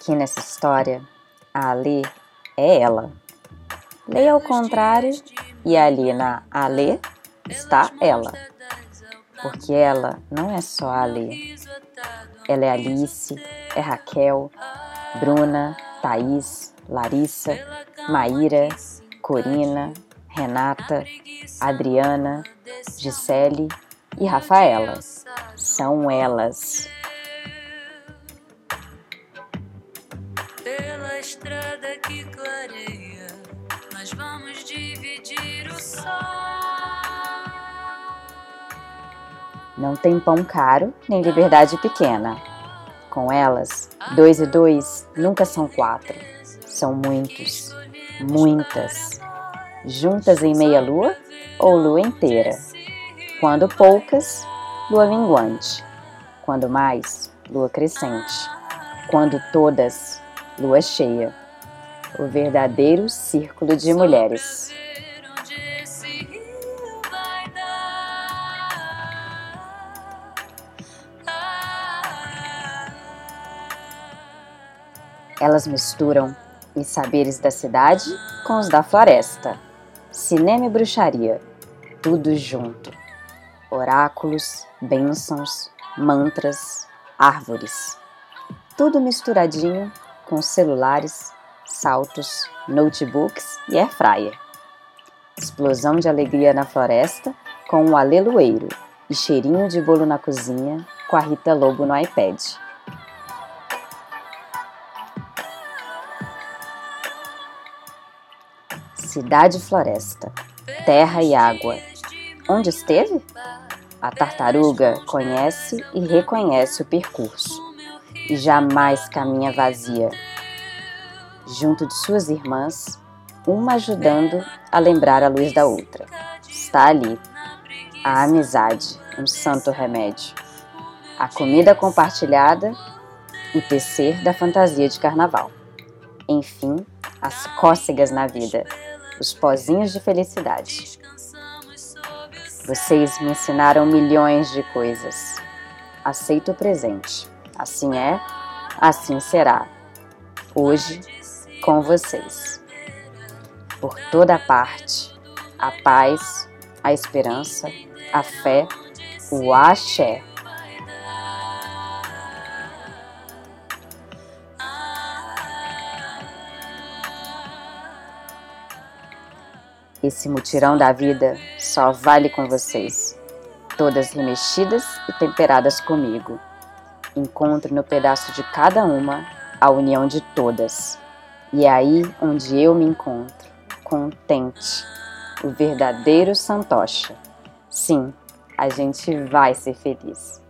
Aqui nessa história, a Alê é ela. Leia ao contrário e ali na Alê está ela. Porque ela não é só a Alê. Ela é Alice, é Raquel, Bruna, Thaís, Larissa, Maíra, Corina, Renata, Adriana, Gisele e Rafaela. São elas. Estrada que clareia, nós vamos dividir o sol. Não tem pão caro nem liberdade pequena. Com elas, dois e dois nunca são quatro, são muitos, muitas. Juntas em meia lua ou lua inteira. Quando poucas, lua minguante. Quando mais, lua crescente. Quando todas, lua cheia. O verdadeiro círculo de mulheres. Elas misturam os saberes da cidade com os da floresta. Cinema e bruxaria, tudo junto oráculos, bênçãos, mantras, árvores. Tudo misturadinho com celulares, saltos, notebooks e airfryer. Explosão de alegria na floresta com o um alelueiro e cheirinho de bolo na cozinha com a Rita Lobo no iPad. Cidade Floresta, terra e água. Onde esteve? A tartaruga conhece e reconhece o percurso e jamais caminha vazia. Junto de suas irmãs, uma ajudando a lembrar a luz da outra. Está ali. A amizade, um santo remédio. A comida compartilhada, o tecer da fantasia de carnaval. Enfim, as cócegas na vida, os pozinhos de felicidade. Vocês me ensinaram milhões de coisas. Aceito o presente. Assim é, assim será. Hoje, com vocês. Por toda parte, a paz, a esperança, a fé, o axé. Esse mutirão da vida só vale com vocês, todas remexidas e temperadas comigo. Encontro no pedaço de cada uma a união de todas. E é aí onde eu me encontro, contente, o verdadeiro Santocha. Sim, a gente vai ser feliz.